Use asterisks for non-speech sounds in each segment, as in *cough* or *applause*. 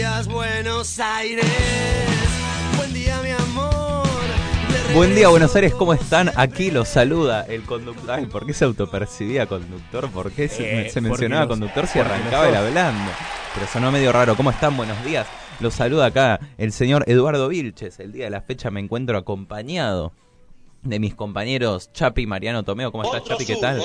días, Buenos Aires. Buen día, mi amor. Buen día, Buenos Aires, ¿cómo están? Aquí los saluda el conductor. Ay, ¿por qué se autopercibía conductor? ¿Por qué se, Eh, se mencionaba conductor si arrancaba el hablando? Pero sonó medio raro. ¿Cómo están? Buenos días. Los saluda acá el señor Eduardo Vilches. El día de la fecha me encuentro acompañado de mis compañeros Chapi y Mariano Tomeo. ¿Cómo estás, Chapi? ¿Qué tal?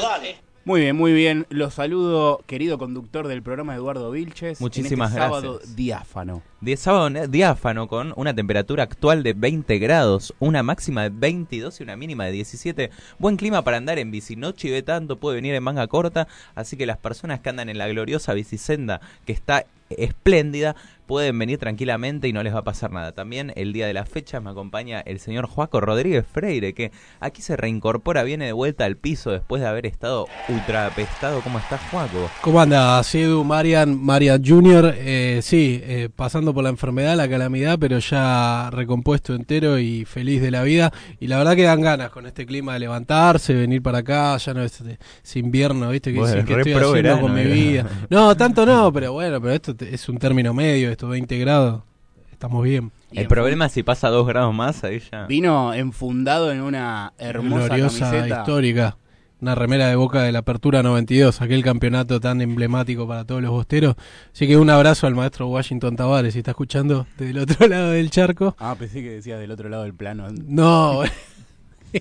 Muy bien, muy bien. Los saludo, querido conductor del programa Eduardo Vilches. Muchísimas en este sábado gracias. diáfano. De sábado diáfano con una temperatura actual de 20 grados, una máxima de 22 y una mínima de 17. Buen clima para andar en bici, no chive tanto, puede venir en manga corta, así que las personas que andan en la gloriosa bicisenda que está espléndida pueden venir tranquilamente y no les va a pasar nada. También el día de la fecha me acompaña el señor Joaco Rodríguez Freire, que aquí se reincorpora, viene de vuelta al piso después de haber estado ultra apestado. ¿Cómo estás, Joaco? ¿Cómo anda? Edu, Marian, Marian Junior. Eh, sí, eh, pasando por la enfermedad, la calamidad, pero ya recompuesto entero y feliz de la vida. Y la verdad que dan ganas con este clima de levantarse, venir para acá. Ya no es, es invierno, ¿viste? Que eres ¿qué re estoy haciendo verano, con mi vida? No, tanto no, pero bueno, pero esto es un término medio, estos 20 grados. Estamos bien. Y El problema es si pasa dos grados más, ahí ya... Vino enfundado en una hermosa Gloriosa, camiseta. histórica. Una remera de boca de la Apertura 92, aquel campeonato tan emblemático para todos los bosteros. Así que un abrazo al maestro Washington Tavares, si está escuchando desde el otro *laughs* lado del charco. Ah, pensé que decías del otro lado del plano. No,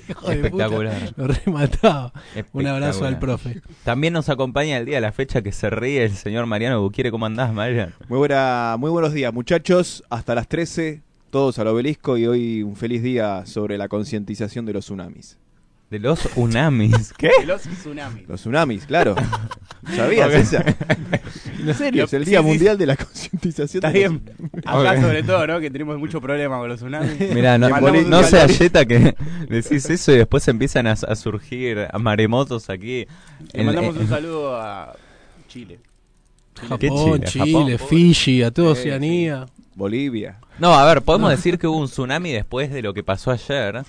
hijo de puta, Espectacular. lo remataba. Un abrazo al profe. También nos acompaña el día de la fecha que se ríe el señor Mariano Buquiere. ¿Cómo andás, Mariano? Muy, buena, muy buenos días, muchachos. Hasta las 13, todos al obelisco y hoy un feliz día sobre la concientización de los tsunamis. De los Unamis. ¿Qué? De los tsunamis. Los tsunamis, claro. *laughs* ¿Sabías Ok. esa? *laughs* En serio, es el Día sí, Mundial de la Concientización Está de los bien. Acá sobre todo, ¿no? Que tenemos mucho problema con los tsunamis. *laughs* Mirá, no, se ayeta que *laughs* decís eso y después empiezan a, a surgir maremotos aquí. Le en- mandamos en- un saludo a Chile. ¿Qué Japón, Chile? Chile, Japón. Fiji, a toda Oceanía. Bolivia. No, a ver, podemos decir que hubo un tsunami después de lo que pasó ayer,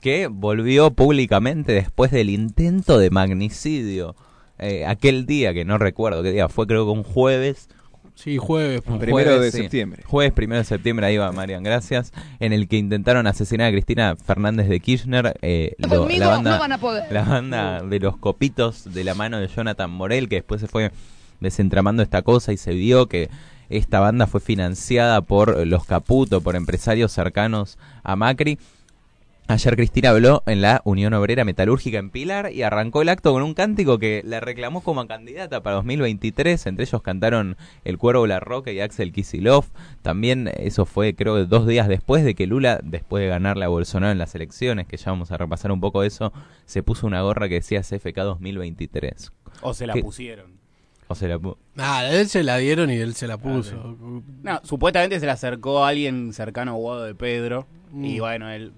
que volvió públicamente después del intento de magnicidio. Eh, aquel día, que no recuerdo qué día, fue creo que un jueves, Sí, jueves. Un Primero jueves, de sí. septiembre. Jueves primero de septiembre, ahí va Marian, gracias. En el que intentaron asesinar a Cristina Fernández de Kirchner. eh, lo- Conmigo la banda, no van a poder. La banda de los copitos de la mano de Jonathan Morel, que después se fue desentramando esta cosa y se vio que esta banda fue financiada por los Caputo, por empresarios cercanos a Macri. Ayer Cristina habló en la Unión Obrera Metalúrgica en Pilar y arrancó el acto con un cántico que la reclamó como candidata para 2023. Entre ellos cantaron El Cuervo La Roca y Axel Kisilov. También eso fue creo dos días después de que Lula, después de ganarle a Bolsonaro en las elecciones, que ya vamos a repasar un poco eso, se puso una gorra que decía CFK 2023. O se la ¿Qué? pusieron. O sea, la pu- Nada, él se la dieron y él se la puso. No, supuestamente se le acercó a alguien cercano a Guado de Pedro. Y Mm. bueno, él,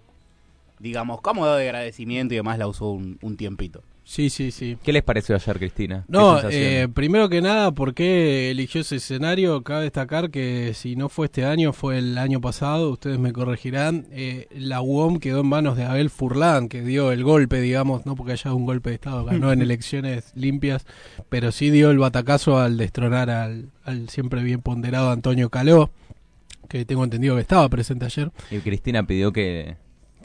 digamos, cómodo de agradecimiento y demás la usó un, un tiempito. Sí, sí, sí. ¿Qué les pareció ayer, Cristina? ¿Qué No, eh, primero que nada, ¿por qué eligió ese escenario? Cabe destacar que si no fue este año, fue el año pasado, ustedes me corregirán, eh, la UOM quedó en manos de Abel Furlan, que dio el golpe, digamos, no porque haya un golpe de Estado, ganó en *laughs* elecciones limpias, pero sí dio el batacazo al destronar al, al siempre bien ponderado Antonio Caló, que tengo entendido que estaba presente ayer. Y Cristina pidió que,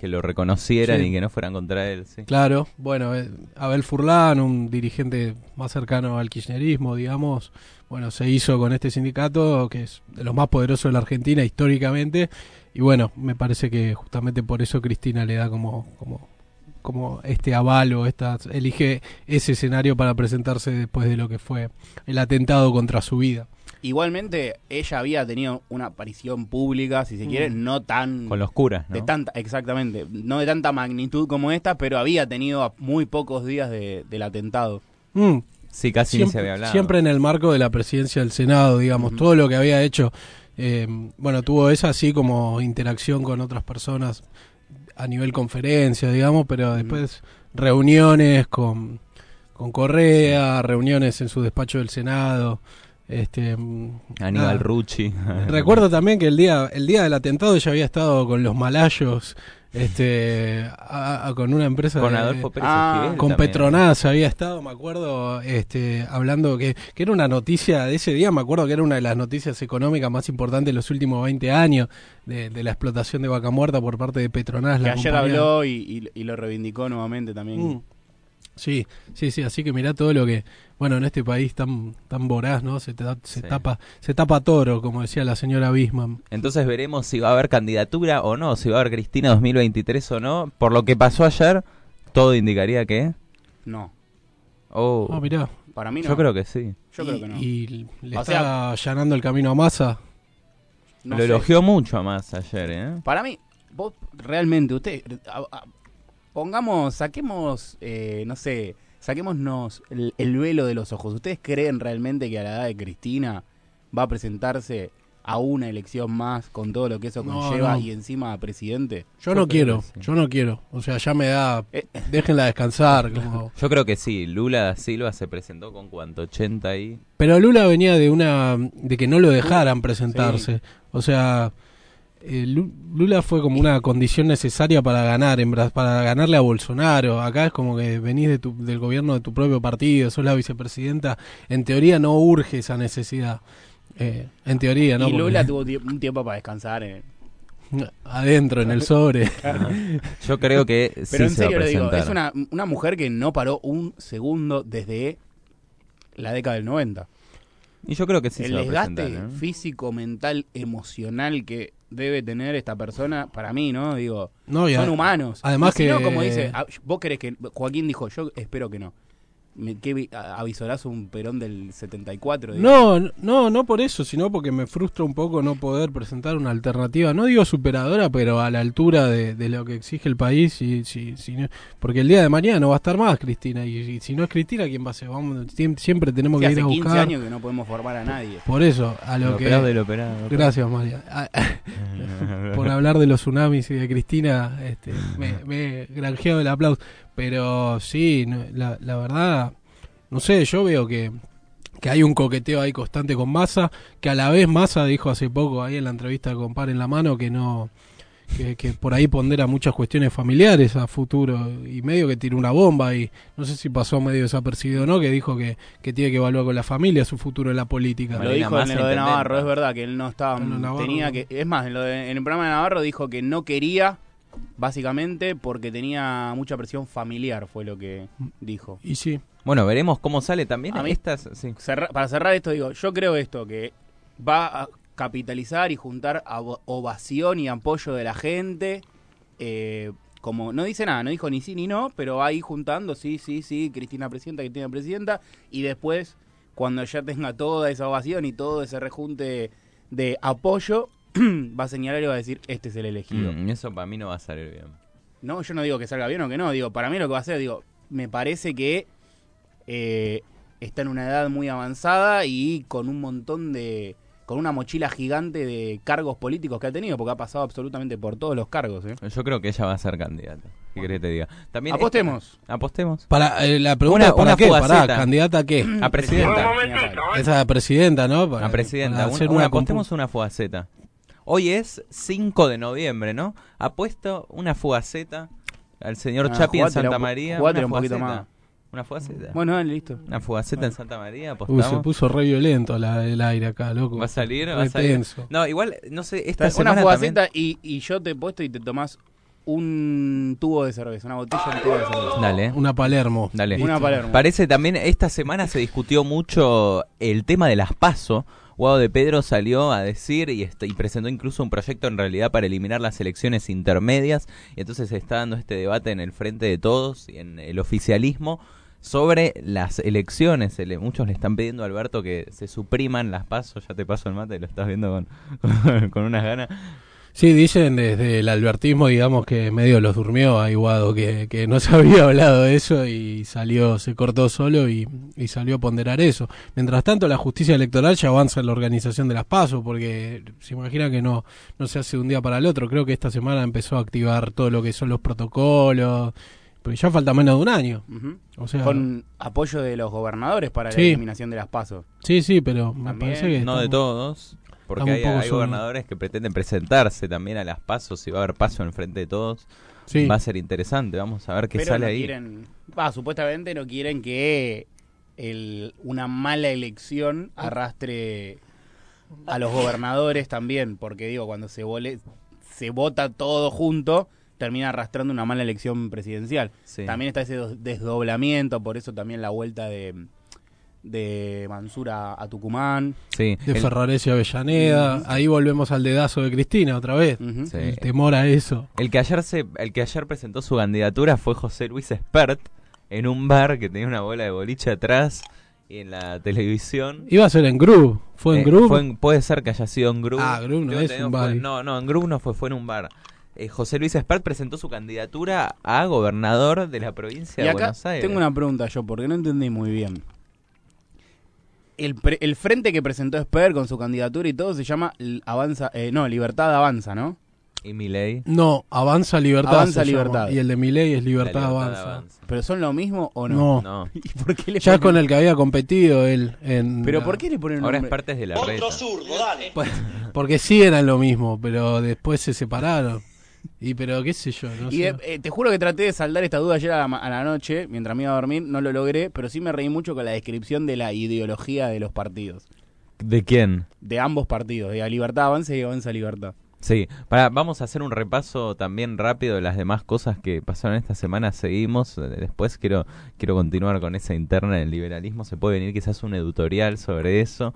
que lo reconocieran Sí. y que no fueran contra él. Sí. Claro, bueno, eh, Abel Furlan, un dirigente más cercano al kirchnerismo, digamos, bueno, se hizo con este sindicato, que es de los más poderosos de la Argentina históricamente, y bueno, me parece que justamente por eso Cristina le da como, como, como este aval o esta, elige ese escenario para presentarse después de lo que fue el atentado contra su vida. Igualmente, ella había tenido una aparición pública, si se quiere, Mm. no tan... Con los curas, ¿no? De tanta, exactamente, no de tanta magnitud como esta, pero había tenido a muy pocos días de- del atentado. Mm, Sí, casi ni se siempre, había hablado. siempre en el marco de la presidencia del Senado, digamos, todo lo que había hecho, eh, bueno, tuvo esa así como interacción con otras personas a nivel conferencia, digamos, pero después reuniones con, con Correa, reuniones en su despacho del Senado, Este, mm, Aníbal nada. Rucci. *laughs* Recuerdo también que el día, el día del atentado ella había estado con los malayos, este, a- a- con una empresa Con de- Adolfo Pérez Ah, con también. Petronas había estado, me acuerdo, este, hablando que, que era una noticia de ese día, me acuerdo que era una de las noticias económicas más importantes de los últimos 20 años, de, de la explotación de vaca muerta por parte de Petronas. Que la ayer compañía. habló y, y- y lo reivindicó nuevamente también. Mm. Sí, sí, sí, así que mirá todo lo que, bueno, en este país tan tan voraz, ¿no? Se, ta- se Sí. tapa se tapa toro, como decía la señora Bisman. Entonces veremos si va a haber candidatura o no, si va a haber Cristina 2023 o no. Por lo que pasó ayer, todo indicaría que... No, Oh, Ah, mirá. para mí no. yo creo que sí. Yo y, creo que no. y le O está sea- allanando el camino a Massa. No Lo sé. elogió mucho más ayer, ¿eh? Para mí, vos realmente, usted, a- a- pongamos, saquemos, eh, no sé, saquémonos el, el velo de los ojos. ¿Ustedes creen realmente que a la edad de Cristina va a presentarse a una elección más con todo lo que eso conlleva no. y encima a presidente? Yo, no quiero, sí. yo no quiero. O sea, ya me da. Eh, Déjenla descansar. como- *laughs* Yo creo que sí. Lula da Silva se presentó con cuánto, 80 ahí. Pero Lula venía de una. de que no lo dejaran presentarse. O sea. Eh, Lu- Lula fue como una condición necesaria para ganar, en para ganarle a Bolsonaro. Acá es como que venís de tu- del gobierno de tu propio partido, sos la vicepresidenta. En teoría no urge esa necesidad. Eh, en teoría, ¿no? y Porque- Lula tuvo un tiempo para descansar. eh. adentro, en el sobre. *laughs* Yo creo que Pero sí en se va a serio digo, es una, una mujer que no paró un segundo desde la década del 90. Y yo creo que sí el se va a desgaste presentar. ¿eh? físico, mental, emocional que debe tener esta persona, para mí, ¿no? Digo, No, son a- humanos. además Y si que- no, como dice, ah, vos querés que. Joaquín dijo, yo espero que no. Me, ¿Qué avisorás un Perón del 74? digo. No, no, no por eso, sino porque me frustra un poco no poder presentar una alternativa, no digo superadora, pero a la altura de, de lo que exige el país, y, si, si no- porque el día de mañana no va a estar más Cristina, y, y si no es Cristina, ¿quién va a ser? Vamos, siem- siempre tenemos Sí, que ir hace a 15 buscar. años que no podemos formar a nadie. Por eso, a lo, Lo que... operado del operado. Gracias, María. Ah, *laughs* *laughs* por hablar de los tsunamis y de Cristina, este, me, me he granjeado el aplauso. Pero sí, no, la, la verdad, no sé, yo veo que, que hay un coqueteo ahí constante con Massa, que a la vez Massa dijo hace poco ahí en la entrevista con Par en la mano que no que, que por ahí pondera muchas cuestiones familiares a futuro y medio que tiró una bomba y no sé si pasó medio desapercibido o no, que dijo que, que tiene que evaluar con la familia su futuro en la política. Lo dijo en lo de. Navarro, es verdad que él no estaba. Tenía que. Es más, en, lo de- en el programa de Navarro dijo que no quería, básicamente, porque tenía mucha presión familiar, fue lo que dijo. Y sí, Bueno, veremos cómo sale también. A mí- estas, sí. Cerra- para cerrar esto, digo, yo creo esto, que va a capitalizar y juntar avo- ovación y apoyo de la gente. eh, como no dice nada, no dijo ni sí ni no, pero va ahí juntando, sí, sí, sí, Cristina presidenta, Cristina presidenta, y después, cuando ya tenga toda esa ovación y todo ese rejunte de apoyo, *clears throat* va a señalar y va a decir, este es el elegido. Mm, eso para mí no va a salir bien. No, yo no digo que salga bien o que no, digo, para mí lo que va a hacer, digo, me parece que eh, está en una edad muy avanzada y con un montón de, con una mochila gigante de cargos políticos que ha tenido, porque ha pasado absolutamente por todos los cargos. ¿eh? Yo creo que ella va a ser candidata. ¿Qué querés que te diga? También Apostemos. esta- apostemos. Para, eh, la pregunta Una- es para una qué, fugaceta. para candidata a qué. A presidenta. Esa presidenta, ¿no? Para, A presidenta. para una, una apostemos una fugaceta. Hoy es 5 de noviembre, ¿no? Apuesto una fugaceta al señor Ah, Chapi en Santa María. una un poquito fugaceta. más. Una fugaceta. Bueno, dale, listo. Una fugaceta en Santa María, Uy, se puso re violento la, el aire acá, loco. ¿Va a salir? ¿Va a salir? tenso. No, igual, no sé, esta Una semana fugaceta también... y, y yo te he puesto y te tomás un tubo de cerveza, una botella entera de cerveza. Dale. Una Palermo. Dale. Una Palermo. Parece también, esta semana se discutió mucho el tema de las PASO. Guado de Pedro salió a decir y, est- y presentó incluso un proyecto en realidad para eliminar las elecciones intermedias. Y entonces se está dando este debate en el frente de todos y en el oficialismo sobre las elecciones. Muchos le están pidiendo a Alberto que se supriman las PASO. Ya te paso el mate, lo estás viendo con, *laughs* con unas ganas. Sí, dicen desde el albertismo, digamos, que medio los durmió a Iguado, que, que no se *laughs* había hablado de eso y salió, se cortó solo y, y salió a ponderar eso. Mientras tanto, la justicia electoral ya avanza en la organización de las pasos, porque se imagina que no, no se hace de un día para el otro. Creo que esta semana empezó a activar todo lo que son los protocolos, Pero ya falta menos de un año. Ujú. O sea, Con apoyo de los gobernadores para la eliminación de las pasos. sí, sí, pero me parece que. No de todos, porque hay, gobernadores que pretenden presentarse también a las pasos, si va a haber paso en frente de todos. Sí. Va a ser interesante, vamos a ver qué Pero sale no ahí. quieren, va, supuestamente no quieren que el, una mala elección arrastre a los gobernadores también, porque digo, cuando se vole- se vota todo junto, termina arrastrando una mala elección presidencial. Sí. También está ese desdoblamiento, por eso también la vuelta de, de Mansur a, a Tucumán. Sí, De el- Ferrares y Avellaneda. Ahí volvemos al dedazo de Cristina otra vez. Sí. El temor a eso. El que ayer se, el que ayer presentó su candidatura fue José Luis Espert en un bar que tenía una bola de boliche atrás y en la televisión. Iba a ser en Group. ¿Fue en Eh, Group? fue en- puede ser que haya sido en Group. Ah, Group no es un fue- bar. no, no, en Group no fue, fue en un bar. Eh, José Luis Espert presentó su candidatura a gobernador de la provincia Y de acá Buenos Aires. tengo una pregunta yo, porque no entendí muy bien. El, pre- el frente que presentó Esper con su candidatura y todo se llama Avanza, eh, no, Libertad Avanza, ¿no? Y Milei. No, Avanza Libertad. Avanza llama. Libertad. Y el de Milei es Libertad, libertad Avanza. avanza. ¿Pero son lo mismo o no? No. No. *laughs* ¿Y por qué le Ya ponen- con el que había competido él. En ¿Pero la- por qué le ponen un Ahora es nombre? parte de la red. *laughs* Porque sí eran lo mismo, pero después se separaron. Y pero qué sé yo, no Y sé. eh, te juro que traté de saldar esta duda ayer a la, a la noche, mientras me iba a dormir, no lo logré, pero sí me reí mucho con la descripción de la ideología de los partidos. ¿De quién? De ambos partidos, de Libertad Avanza y Avanza Libertad. Sí, para, vamos a hacer un repaso también rápido de las demás cosas que pasaron esta semana. Seguimos, eh, después quiero quiero continuar con esa interna del liberalismo. Se puede venir quizás un editorial sobre eso.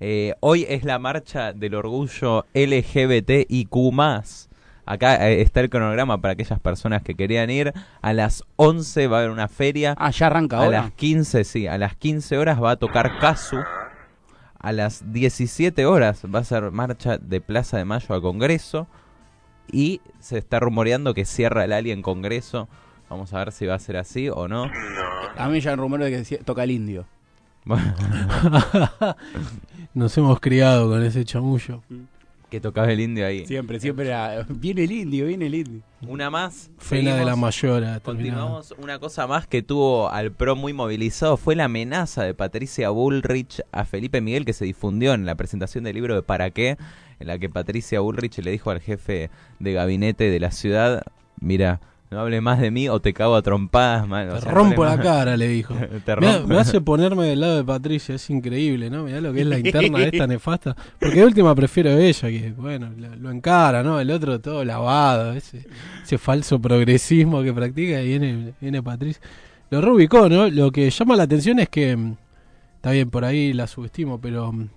Eh, hoy es la marcha del orgullo LGBTIQ+. Acá eh, está el cronograma para aquellas personas que querían ir. A las 11 va a haber una feria. Ah, ya arranca A ahora. las 15, sí, a las 15 horas va a tocar Casu. A las 17 horas va a ser marcha de Plaza de Mayo a Congreso. Y se está rumoreando que cierra el Ali en Congreso. Vamos a ver si va a ser así o no. A mí ya el rumor de que toca el indio. Bueno, *laughs* Nos hemos criado con ese chamullo. Que tocaba el indio ahí. Siempre, siempre era. *laughs* Viene el indio, viene el indio. Una más. Fena de la. Mayora. Continuamos. Una cosa más que tuvo al PRO muy movilizado fue la amenaza de Patricia Bullrich a Felipe Miguel que se difundió en la presentación del libro de ¿Para qué? En la que Patricia Bullrich le dijo al jefe de gabinete de la ciudad, mira, no hable más de mí o te cago a trompadas, man". O Te sea, no rompo la más- cara, le dijo. *laughs* Te Mirá, rompo- me hace ponerme del lado de Patricia, es increíble, ¿no? Mirá lo que es la *laughs* interna esta nefasta. Porque de última prefiero ella, que bueno, lo, lo encara, ¿no? El otro todo lavado, ese, ese falso progresismo que practica y viene, viene Patricia. Lo reubicó, ¿no? Lo que llama la atención es que, mm, está bien, por ahí la subestimo, pero mm,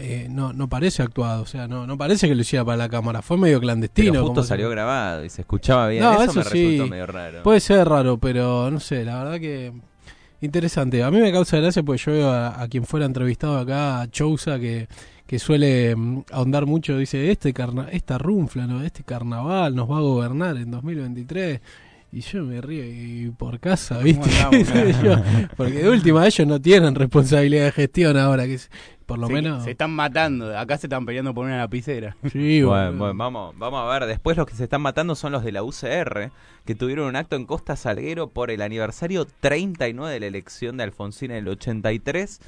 eh, no, no parece actuado, o sea, no, no parece que lo hiciera para la cámara, fue medio clandestino. Pero justo como se- salió grabado y se escuchaba bien. No, eso, eso me sí. resultó medio raro. Puede ser raro, pero no sé, la verdad que interesante. A mí me causa gracia porque yo veo a, a quien fuera entrevistado acá, a Chousa, que, que suele mm, ahondar mucho, dice, este carna esta runfla, ¿no? este carnaval nos va a gobernar en 2023. Y yo me río y por casa, ¿viste? *laughs* yo. Porque de última ellos no tienen responsabilidad de gestión ahora, que por lo se, menos... se están matando. Acá se están peleando por una lapicera. *laughs* Sí, Bueno, bueno, vamos, vamos a ver. Después los que se están matando son los de la UCR, que tuvieron un acto en Costa Salguero por el aniversario 39 de la elección de Alfonsín en el 83.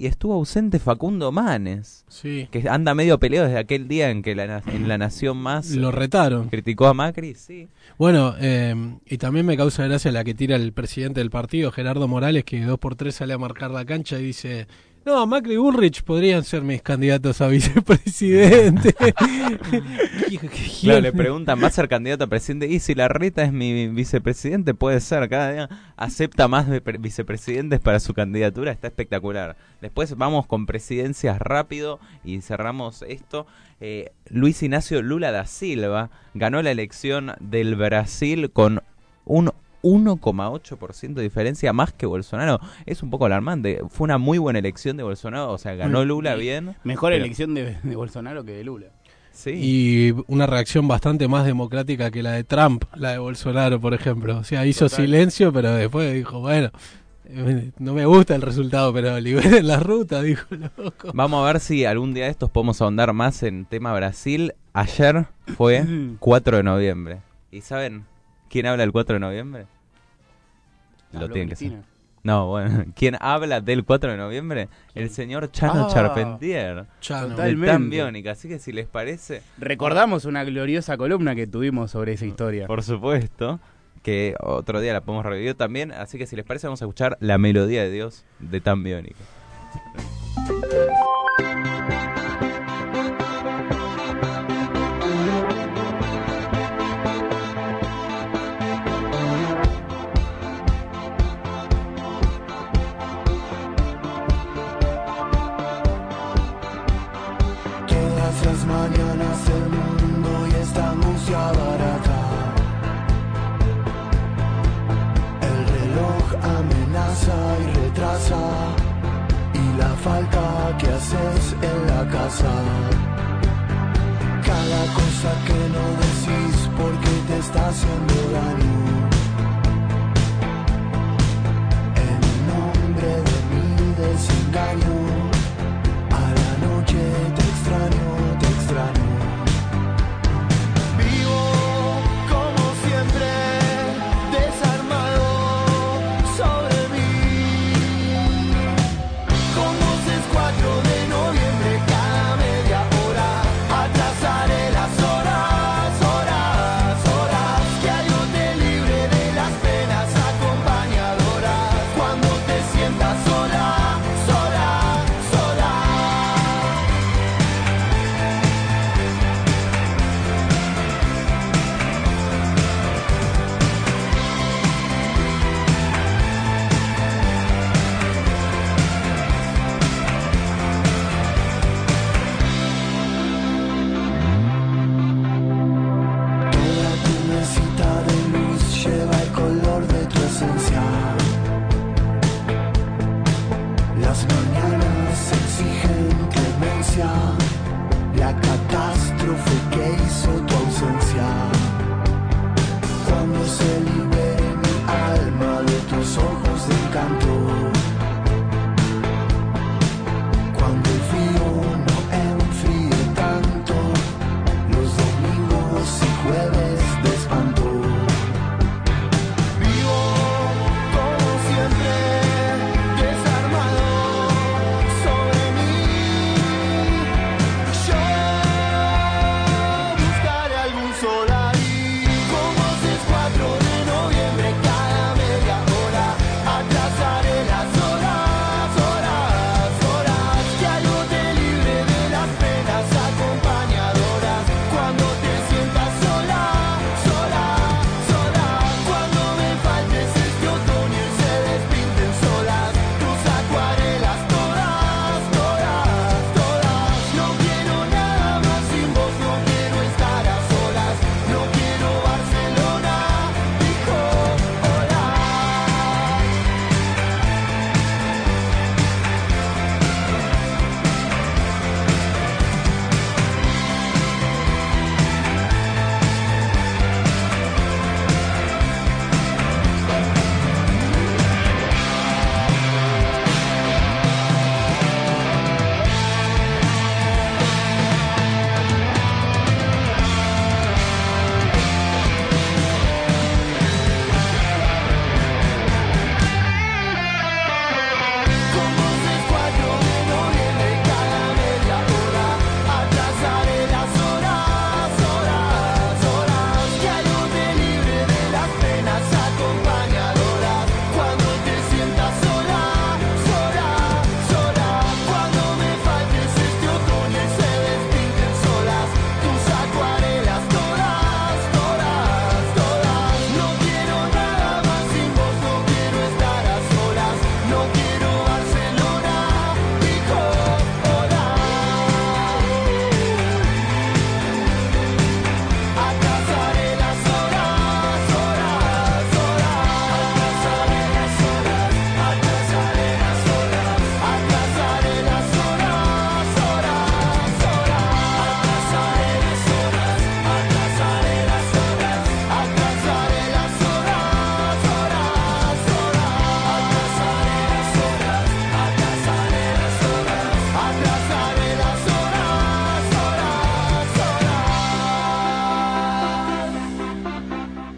Y estuvo ausente Facundo Manes, Sí, que anda medio peleado desde aquel día en que la, en La Nación Más lo retaron. criticó a Macri. Sí. Bueno, eh, y también me causa gracia la que tira el presidente del partido, Gerardo Morales, que dos por tres sale a marcar la cancha y dice, no, Macri y Bullrich podrían ser mis candidatos a vicepresidente. *laughs* Claro, le preguntan, ¿va a ser candidato a presidente? Y si la reta es mi vicepresidente, puede ser. Cada día acepta más de pre- vicepresidentes para su candidatura. Está espectacular. Después vamos con presidencias rápido y cerramos esto. Eh, Luis Ignacio Lula da Silva ganó la elección del Brasil con un 1,8% de diferencia más que Bolsonaro. Es un poco alarmante. Fue una muy buena elección de Bolsonaro. O sea, ganó Mm. Lula bien. Mejor Pero- elección de, de Bolsonaro que de Lula. Sí. Y una reacción bastante más democrática que la de Trump, la de Bolsonaro, por ejemplo. O sea, hizo Total. silencio, pero después dijo, bueno, no me gusta el resultado, pero liberen la ruta, *laughs* dijo loco. Vamos a ver si algún día de estos podemos ahondar más en tema Brasil. Ayer fue *laughs* 4 de noviembre. ¿Y saben ¿Quién habla el 4 de noviembre? Lo Habló tienen que saber. No, bueno. *laughs* ¿Quién habla del 4 de noviembre? El señor Chano Ah, Charpentier. Chano. De Totalmente. Tan Biónica. Así que si les parece, Recordamos una gloriosa columna que tuvimos sobre esa historia. por supuesto, que otro día la podemos revivir también. Así que si les parece, vamos a escuchar la melodía de Dios de Tan Biónica. Y retrasa. Y la falta que haces en la casa. Cada cosa que no decís porque te está haciendo